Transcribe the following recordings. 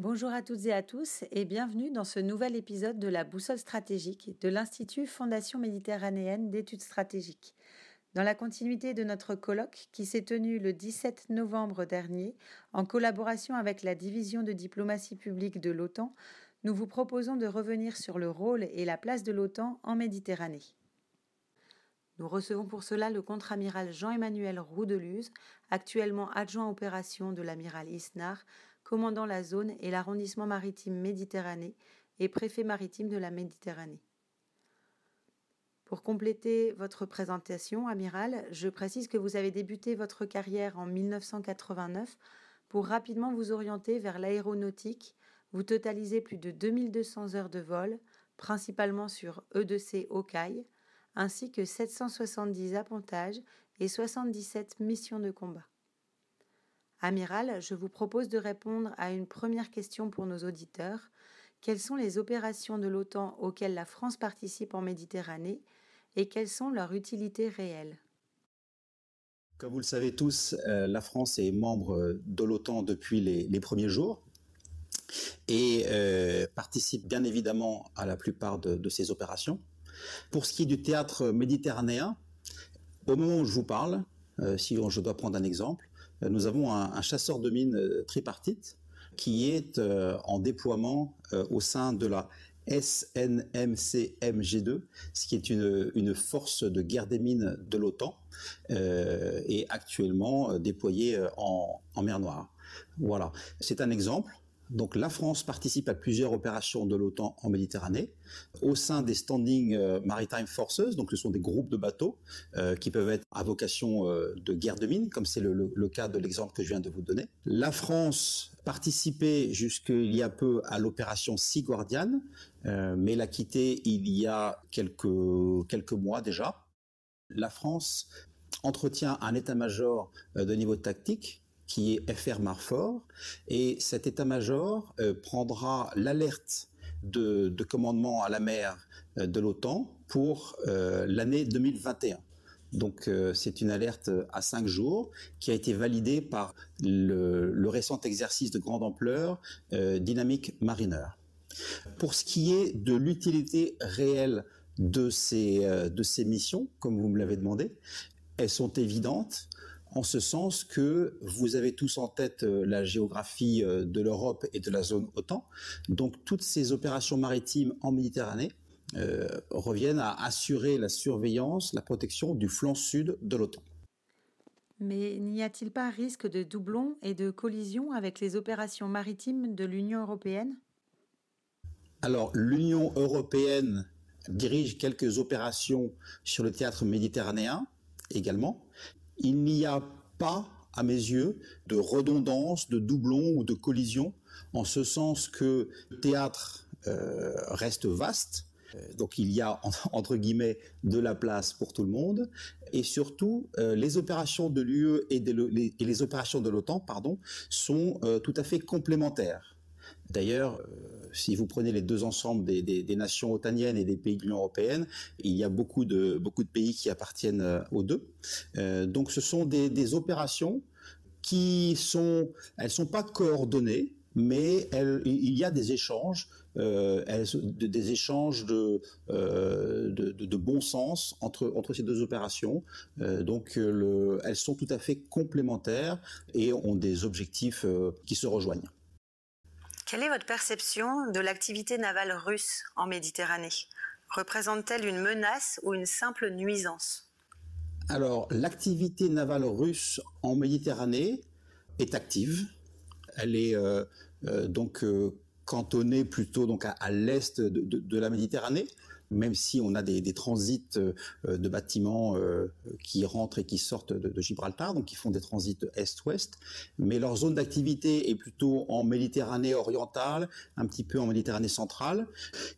Bonjour à toutes et à tous et bienvenue dans ce nouvel épisode de la boussole stratégique de l'Institut Fondation méditerranéenne d'études stratégiques. Dans la continuité de notre colloque qui s'est tenu le 17 novembre dernier en collaboration avec la division de diplomatie publique de l'OTAN, nous vous proposons de revenir sur le rôle et la place de l'OTAN en Méditerranée. Nous recevons pour cela le contre-amiral Jean-Emmanuel Roudeluse, actuellement adjoint opération de l'amiral Isnar, commandant la zone et l'arrondissement maritime Méditerranée et préfet maritime de la Méditerranée. Pour compléter votre présentation, amiral, je précise que vous avez débuté votre carrière en 1989 pour rapidement vous orienter vers l'aéronautique. Vous totalisez plus de 2200 heures de vol, principalement sur E2C Hawkeye, ainsi que 770 appontages et 77 missions de combat. Amiral, je vous propose de répondre à une première question pour nos auditeurs. Quelles sont les opérations de l'OTAN auxquelles la France participe en Méditerranée et quelles sont leurs utilités réelles? Comme vous le savez tous, euh, la France est membre de l'OTAN depuis les, premiers jours et euh, participe bien évidemment à la plupart de ces opérations. Pour ce qui est du théâtre méditerranéen, au moment où je vous parle, euh, si je dois prendre un exemple, nous avons un, chasseur de mines euh, tripartite qui est en déploiement au sein de la SNMCMG2, ce qui est une, force de guerre des mines de l'OTAN, et actuellement déployée en mer Noire. Voilà, c'est un exemple. Donc la France participe à plusieurs opérations de l'OTAN en Méditerranée au sein des Standing euh, Maritime Forces. Donc ce sont des groupes de bateaux euh, qui peuvent être à vocation euh, de guerre de mine, comme c'est le, cas de l'exemple que je viens de vous donner. La France participait jusqu'il y a peu à l'opération Sea Guardian, mais l'a quittée il y a quelques quelques mois déjà. La France entretient un état-major de niveau tactique qui est FR Marfort, et cet état-major euh, prendra l'alerte de, commandement à la mer euh, de l'OTAN pour euh, l'année 2021. Donc c'est une alerte à cinq jours qui a été validée par le, récent exercice de grande ampleur Dynamic Mariner. Pour ce qui est de l'utilité réelle de ces, de ces missions, comme vous me l'avez demandé, elles sont évidentes en ce sens que vous avez tous en tête euh, la géographie euh, de l'Europe et de la zone OTAN. Donc toutes ces opérations maritimes en Méditerranée euh, reviennent à assurer la surveillance, la protection du flanc sud de l'OTAN. Mais n'y a-t-il pas risque de doublons et de collisions avec les opérations maritimes de l'Union européenne? Alors l'Union européenne dirige quelques opérations sur le théâtre méditerranéen également, il n'y a pas, à mes yeux, de redondance, de doublon ou de collision, en ce sens que le théâtre euh, reste vaste, euh, donc il y a entre guillemets de la place pour tout le monde et surtout euh, les opérations de l'UE et, les opérations de l'OTAN sont tout à fait complémentaires. D'ailleurs, euh, si vous prenez les deux ensembles des, nations otaniennes et des pays de l'Union européenne, il y a beaucoup de, beaucoup de pays qui appartiennent euh, aux deux. Euh, donc ce sont des, opérations qui sont, elles sont pas coordonnées, mais il y a des échanges, des échanges de, de, bon sens entre, entre ces deux opérations. donc elles sont tout à fait complémentaires et ont des objectifs qui se rejoignent. Quelle est votre perception de l'activité navale russe en Méditerranée? Représente-t-elle une menace ou une simple nuisance? Alors, l'activité navale russe en Méditerranée est active. Elle est euh, euh, donc euh, cantonnée plutôt donc à, l'est de, la Méditerranée même si on a des, transits euh, de bâtiments euh, qui rentrent et qui sortent de, Gibraltar, donc qui font des transits est-ouest, mais leur zone d'activité est plutôt en Méditerranée orientale, un petit peu en Méditerranée centrale.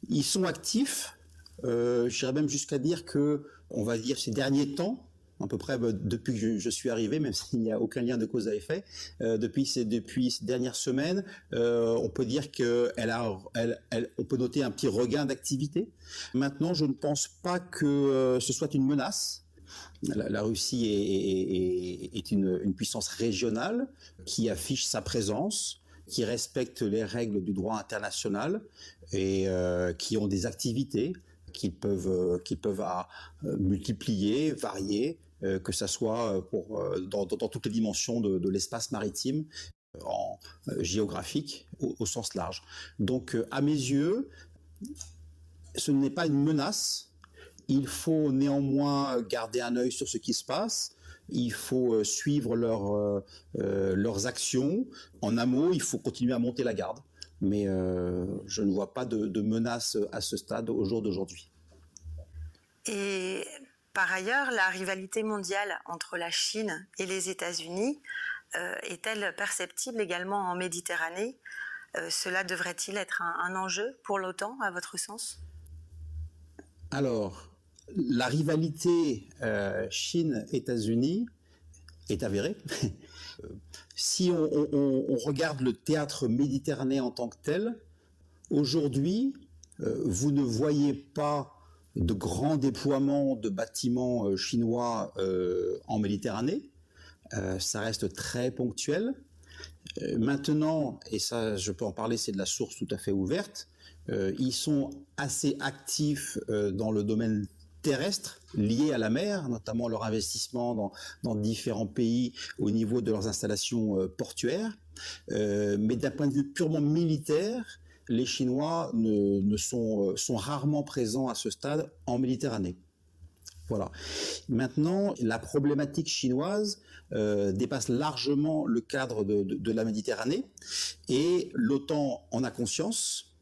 Ils sont actifs, euh, j'irais même jusqu'à dire que, on va dire ces derniers temps, à peu près bah, depuis que je, suis arrivé, même s'il n'y a aucun lien de cause à effet. Euh, depuis ces dernières semaines, euh, on peut dire que a, on peut noter un petit regain d'activité. Maintenant, je ne pense pas que euh, ce soit une menace. La, Russie est, une, puissance régionale qui affiche sa présence. qui respectent les règles du droit international et qui ont des activités qu'ils peuvent multiplier, varier, que ce soit pour, dans, toutes les dimensions de, l'espace maritime en géographique au, sens large. Donc, à mes yeux, ce n'est pas une menace. Il faut néanmoins garder un œil sur ce qui se passe. Il faut euh, suivre euh, euh, leurs actions. En un mot, il faut continuer à monter la garde. Mais je ne vois pas de, menace à ce stade au jour d'aujourd'hui. Et par ailleurs, la rivalité mondiale entre la Chine et les États-Unis est-elle perceptible également en Méditerranée? Cela devrait-il être un enjeu pour l'OTAN, à votre sens? Alors, la rivalité euh, Chine-États-Unis est avérée. si on, regarde le théâtre méditerranéen en tant que tel, aujourd'hui, euh, vous ne voyez pas de grands déploiements de bâtiments euh, chinois en Méditerranée. ça reste très ponctuel. maintenant, et ça je peux en parler, c'est de la source tout à fait ouverte, euh, ils sont assez actifs euh, dans le domaine terrestre lié à la mer, notamment leur investissement dans, différents pays au niveau de leurs installations euh, portuaires. mais d'un point de vue purement militaire, les Chinois ne, sont, sont, rarement présents à ce stade en Méditerranée. Voilà. Maintenant, la problématique chinoise dépasse largement le cadre de, la Méditerranée et l'OTAN en a conscience.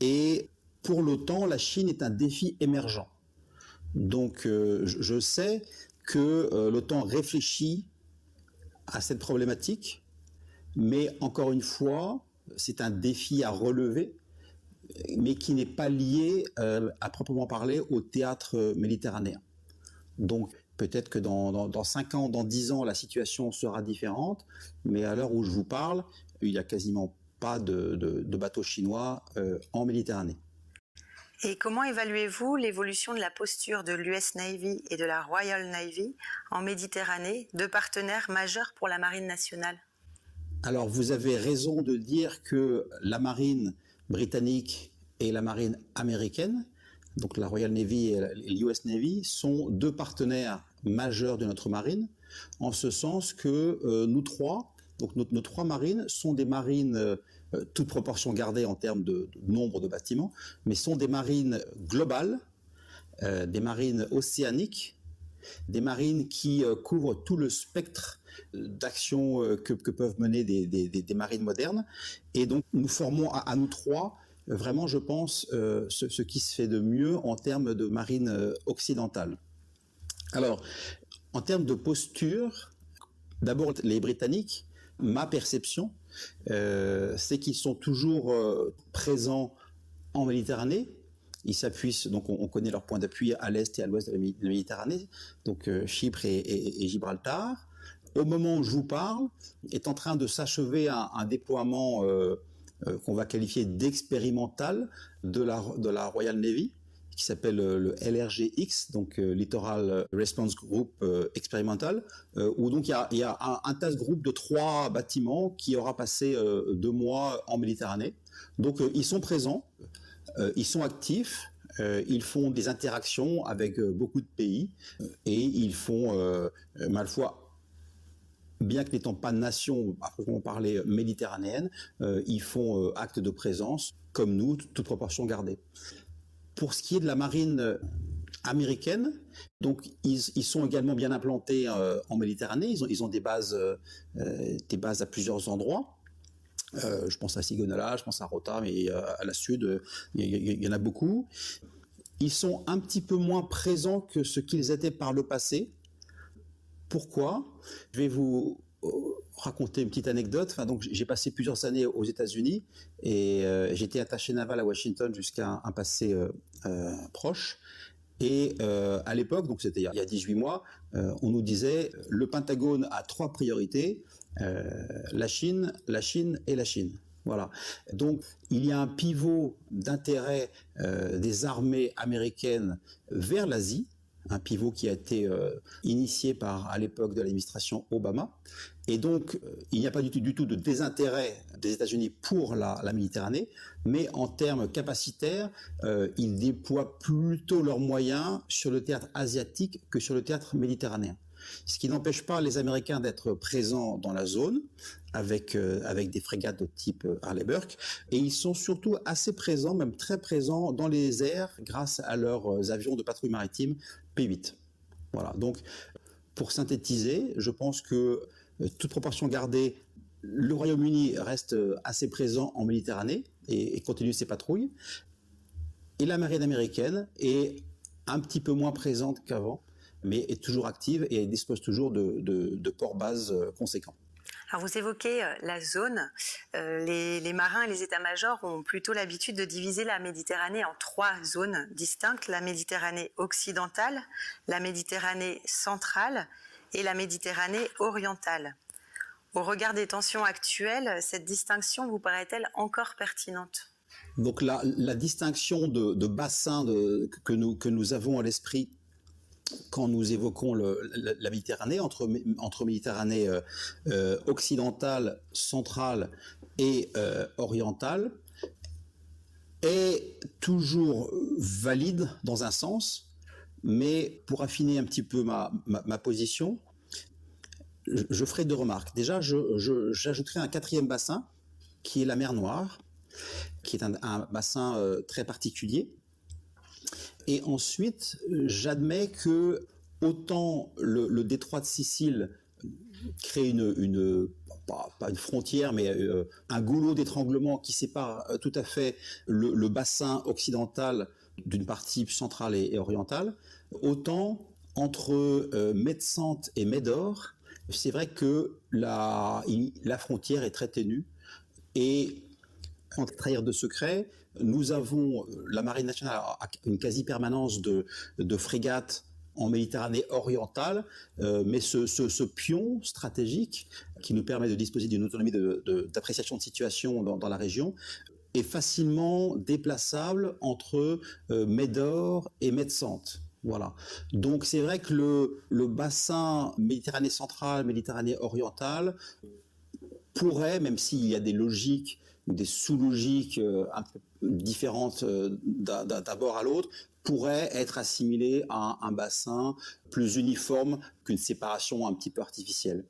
Et pour l'OTAN, la Chine est un défi émergent. Donc euh, je sais que euh, l'OTAN réfléchit à cette problématique, mais encore une fois, c'est un défi à relever, mais qui n'est pas lié euh, à proprement parler au théâtre méditerranéen. Donc peut-être que dans, dans, dans, 5 ans, dans 10 ans, la situation sera différente, mais à l'heure où je vous parle, il y a quasiment pas de, bateaux chinois euh, en Méditerranée. Et comment évaluez-vous l'évolution de la posture de l'US Navy et de la Royal Navy en Méditerranée, deux partenaires majeurs pour la marine nationale? Alors vous avez raison de dire que la marine britannique et la marine américaine, donc la Royal Navy et l'US Navy, sont deux partenaires majeurs de notre marine, en ce sens que euh, nous trois, donc nos, trois marines sont des marines, euh, euh, toute proportion gardée en termes de, nombre de bâtiments, mais sont des marines globales, euh, des marines océaniques, des marines qui couvrent tout le spectre d'action que, peuvent mener des, marines modernes. Et donc nous formons à, nous trois vraiment, je pense, ce, qui se fait de mieux en termes de marine occidentale. Alors, en termes de posture, d'abord les Britanniques ma perception, euh, c'est qu'ils sont toujours euh, présents en Méditerranée. Ils s'appuient, donc on, connaît leur point d'appui à l'est et à l'ouest de la Méditerranée, donc euh, Chypre et, Gibraltar. Au moment où je vous parle, est en train de s'achever un, déploiement qu'on va qualifier d'expérimental de la, Royal Navy, qui s'appelle euh, le LRGX, donc euh, Littoral Response Group euh, expérimental, où donc il y a, un, un, task group de trois bâtiments qui aura passé deux mois en Méditerranée. Donc ils sont présents, ils sont actifs, ils font des interactions avec beaucoup de pays et ils font, mal foi, bien que n'étant pas nation à proprement parler méditerranéenne, ils font acte de présence comme nous, toute proportion gardée. Pour ce qui est de la marine euh, américaine, donc ils, sont également bien implantés euh, en Méditerranée. Ils ont, des bases, euh, des bases à plusieurs endroits. je pense à Sigonala, je pense à Rota, mais à la sud, il y, en a beaucoup. Ils sont un petit peu moins présents que ce qu'ils étaient par le passé. Pourquoi Je vais vous raconter une petite anecdote. Enfin, donc, j'ai passé plusieurs années aux États-Unis et j'étais attaché naval à Washington jusqu'à un, passé euh, proche. Et euh, à l'époque, donc c'était il y a 18 mois, euh, on nous disait le Pentagone a trois priorités la Chine, la Chine et la Chine. Voilà. Donc il y a un pivot d'intérêt des armées américaines vers l'Asie. Un pivot qui a été euh, initié par à l'époque de l'administration Obama. Et donc, euh, il n'y a pas du tout, du tout de désintérêt des États-Unis pour la, Méditerranée, mais en termes capacitaires, euh, ils déploient plutôt leurs moyens sur le théâtre asiatique que sur le théâtre méditerranéen. Ce qui n'empêche pas les Américains d'être présents dans la zone avec, avec des frégates de type Harley Burke, et ils sont surtout assez présents, même très présents dans les airs grâce à leurs avions de patrouille maritime P-8. Voilà, donc pour synthétiser, je pense que toute proportion gardée, le Royaume-Uni reste assez présent en Méditerranée et, continue ses patrouilles, et la marine américaine est un petit peu moins présente qu'avant mais est toujours active et dispose toujours de, ports-bases euh, conséquents. Vous évoquez euh, la zone. Euh, les, marins et les états-majors ont plutôt l'habitude de diviser la Méditerranée en trois zones distinctes la Méditerranée occidentale, la Méditerranée centrale et la Méditerranée orientale. Au regard des tensions actuelles, cette distinction vous paraît-elle encore pertinente? Donc la, distinction de, bassin que, nous, que nous avons à l'esprit quand nous évoquons la, Méditerranée, entre, Méditerranée euh, euh, occidentale, centrale et euh, orientale, est toujours valide dans un sens, mais pour affiner un petit peu ma, position, je, ferai deux remarques. Déjà, j'ajouterai un quatrième bassin, qui est la mer Noire, qui est un bassin très particulier, et ensuite, j'admets que autant le, détroit de Sicile crée une, pas, une frontière, mais euh, un goulot d'étranglement qui sépare euh, tout à fait le, bassin occidental d'une partie centrale et, orientale, autant entre euh, Medsante et Médor, c'est vrai que la, la frontière est très ténue et en trahir de secret, nous avons, euh, la Marine nationale a une quasi-permanence de, frégates en Méditerranée orientale, euh, mais ce, pion stratégique qui nous permet de disposer d'une autonomie d'appréciation de, situation dans, la région est facilement déplaçable entre euh, Médor et Médsante. Voilà. Donc c'est vrai que le bassin Méditerranée centrale, Méditerranée orientale pourrait, même s'il y a des logiques des sous-logiques euh, différentes euh, d'abord à l'autre, pourraient être assimilées à un bassin plus uniforme qu'une séparation un petit peu artificielle.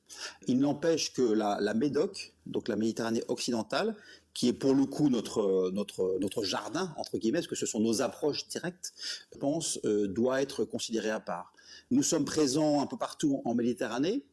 Il n'empêche que la, Médoc, donc la Méditerranée occidentale, qui est pour le coup notre, notre, notre jardin, entre guillemets, parce que ce sont nos approches directes, pense, euh, doit être considérée à part. Nous sommes présents un peu partout en Méditerranée,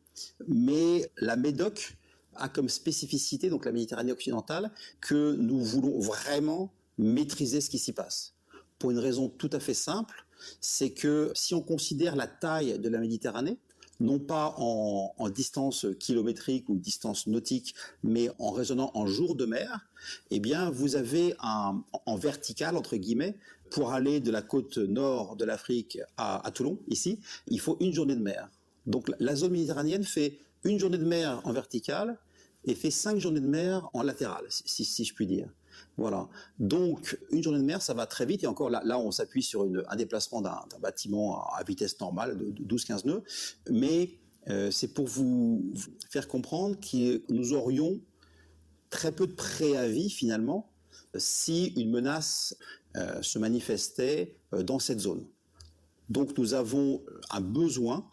mais la Médoc a comme spécificité, donc la Méditerranée occidentale, que nous voulons vraiment maîtriser ce qui s'y passe. Pour une raison tout à fait simple, c'est que si on considère la taille de la Méditerranée, non pas en, distance kilométrique ou distance nautique, mais en raisonnant en jour de mer, eh bien, vous avez un, en vertical, entre guillemets, pour aller de la côte nord de l'Afrique à, à Toulon, ici, il faut une journée de mer. Donc la zone méditerranéenne fait une journée de mer en verticale et fait cinq journées de mer en latéral, si, je puis dire. Voilà. Donc, une journée de mer, ça va très vite. Et encore, là, là on s'appuie sur un déplacement d'un bâtiment à, vitesse normale de, 12-15 nœuds. Mais euh, c'est pour vous faire comprendre que nous aurions très peu de préavis, finalement, si une menace euh, se manifestait euh, dans cette zone. Donc, nous avons un besoin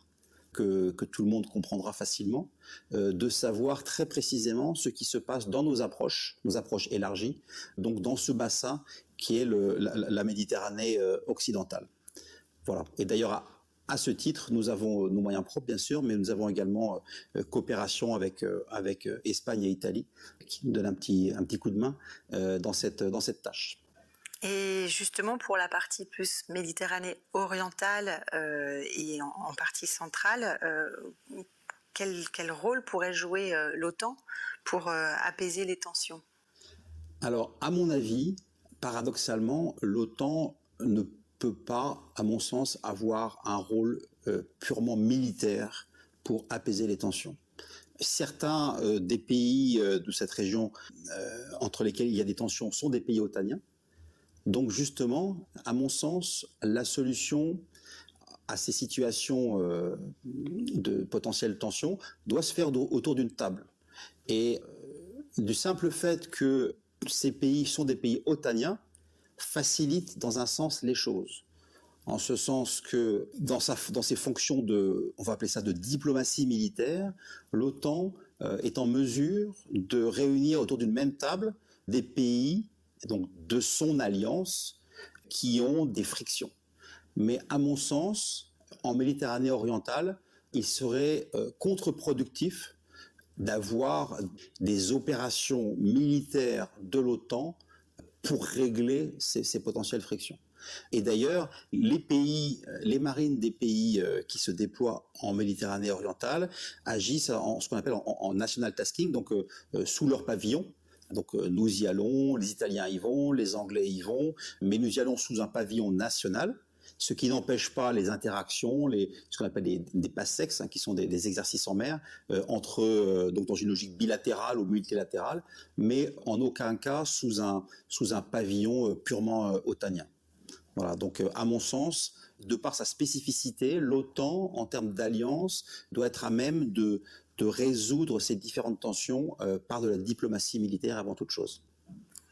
que, tout le monde comprendra facilement, euh, de savoir très précisément ce qui se passe dans nos approches, nos approches élargies, donc dans ce bassin qui est la, Méditerranée euh, occidentale. Voilà. Et d'ailleurs, à, ce titre, nous avons nos moyens propres, bien sûr, mais nous avons également euh, coopération avec, avec Espagne et Italie, qui nous donnent un petit, un petit coup de main dans, cette, dans cette tâche. Et justement, pour la partie plus Méditerranée orientale euh, et en, partie centrale, euh, quel, rôle pourrait jouer euh, l'OTAN pour apaiser les tensions? Alors, à mon avis, paradoxalement, l'OTAN ne peut pas, à mon sens, avoir un rôle purement militaire pour apaiser les tensions certains des pays de cette région entre lesquels il y a des tensions sont des pays otaniens. Donc justement, à mon sens, la solution à ces situations de potentielle tension doit se faire autour d'une table. Et du simple fait que ces pays sont des pays otaniens facilite dans un sens les choses en ce sens que dans, sa, dans ses fonctions de, on va appeler ça de diplomatie militaire, l'OTAN euh, est en mesure de réunir autour d'une même table des pays donc de son alliance qui ont des frictions. Mais à mon sens, en Méditerranée orientale, il serait euh, contre-productif d'avoir des opérations militaires de l'OTAN pour régler ces, potentielles frictions. Et d'ailleurs, les pays, les marines des pays euh, qui se déploient en Méditerranée orientale agissent en ce qu'on appelle en, national tasking, donc euh, sous leur pavillon. Donc nous y allons, les Italiens y vont, les Anglais y vont, mais nous y allons sous un pavillon national ce qui n'empêche pas les interactions, ce qu'on appelle des, des passex, hein, qui sont des, exercices en mer, entre donc dans une logique bilatérale ou multilatérale, mais en aucun cas sous un sous un pavillon purement otanien. Voilà, donc euh, à mon sens, de par sa spécificité, l'OTAN, en termes d'alliance, doit être à même de, résoudre ces différentes tensions euh, par de la diplomatie militaire avant toute chose.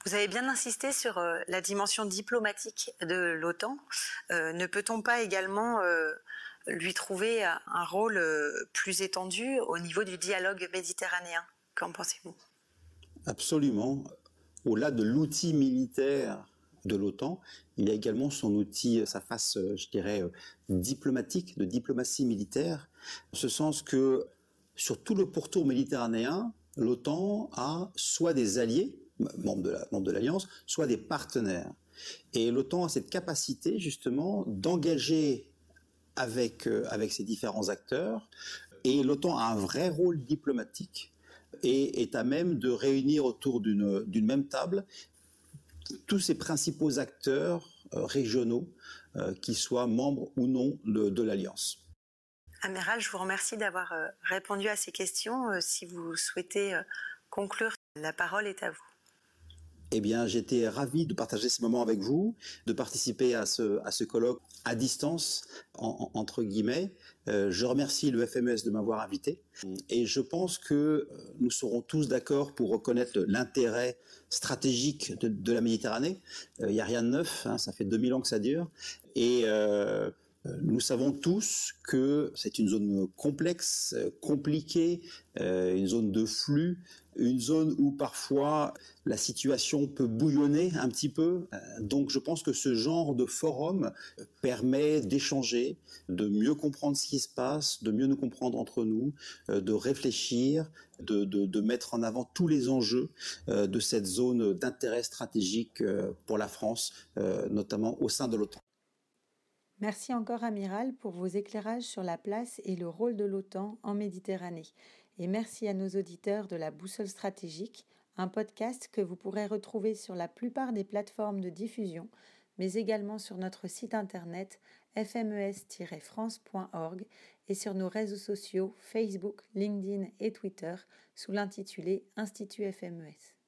Vous avez bien insisté sur euh, la dimension diplomatique de l'OTAN. ne peut-on pas également lui trouver un rôle plus étendu au niveau du dialogue méditerranéen? Qu'en pensez-vous? Absolument. Au-delà de l'outil militaire de l'OTAN, il y a également son outil, sa face, euh, je dirais, euh, diplomatique, de diplomatie militaire, en ce sens que sur tout le pourtour méditerranéen, l'OTAN a soit des alliés, membres de l'Alliance, soit des partenaires. Et l'OTAN a cette capacité justement d'engager avec, euh, ces différents acteurs. Et l'OTAN a un vrai rôle diplomatique et est à même de réunir autour d'une même table tous ces principaux acteurs euh, régionaux, euh, qui soient membres ou non de, l'Alliance. Amiral, je vous remercie d'avoir euh, répondu à ces questions. Si vous souhaitez conclure, la parole est à vous. Eh bien, j'étais ravi de partager ce moment avec vous, de participer à ce, colloque à distance, entre guillemets. Euh, je remercie le FMS de m'avoir invité et je pense que euh, nous serons tous d'accord pour reconnaître l'intérêt stratégique de, la Méditerranée. Euh, il n'y a rien de neuf, hein, ça fait 2000 ans que ça dure. Et nous savons tous que c'est une zone complexe, compliquée, une zone de flux, une zone où parfois la situation peut bouillonner un petit peu. Euh, donc je pense que ce genre de forum permet d'échanger, de mieux comprendre ce qui se passe, de mieux nous comprendre entre nous, euh, de réfléchir, de, mettre en avant tous les enjeux euh, de cette zone d'intérêt stratégique pour la France, notamment au sein de l'OTAN. Merci encore, Amiral, pour vos éclairages sur la place et le rôle de l'OTAN en Méditerranée. Et merci à nos auditeurs de la Boussole stratégique, un podcast que vous pourrez retrouver sur la plupart des plateformes de diffusion, mais également sur notre site internet fmes-france.org et sur nos réseaux sociaux Facebook, LinkedIn et Twitter sous l'intitulé Institut FMES.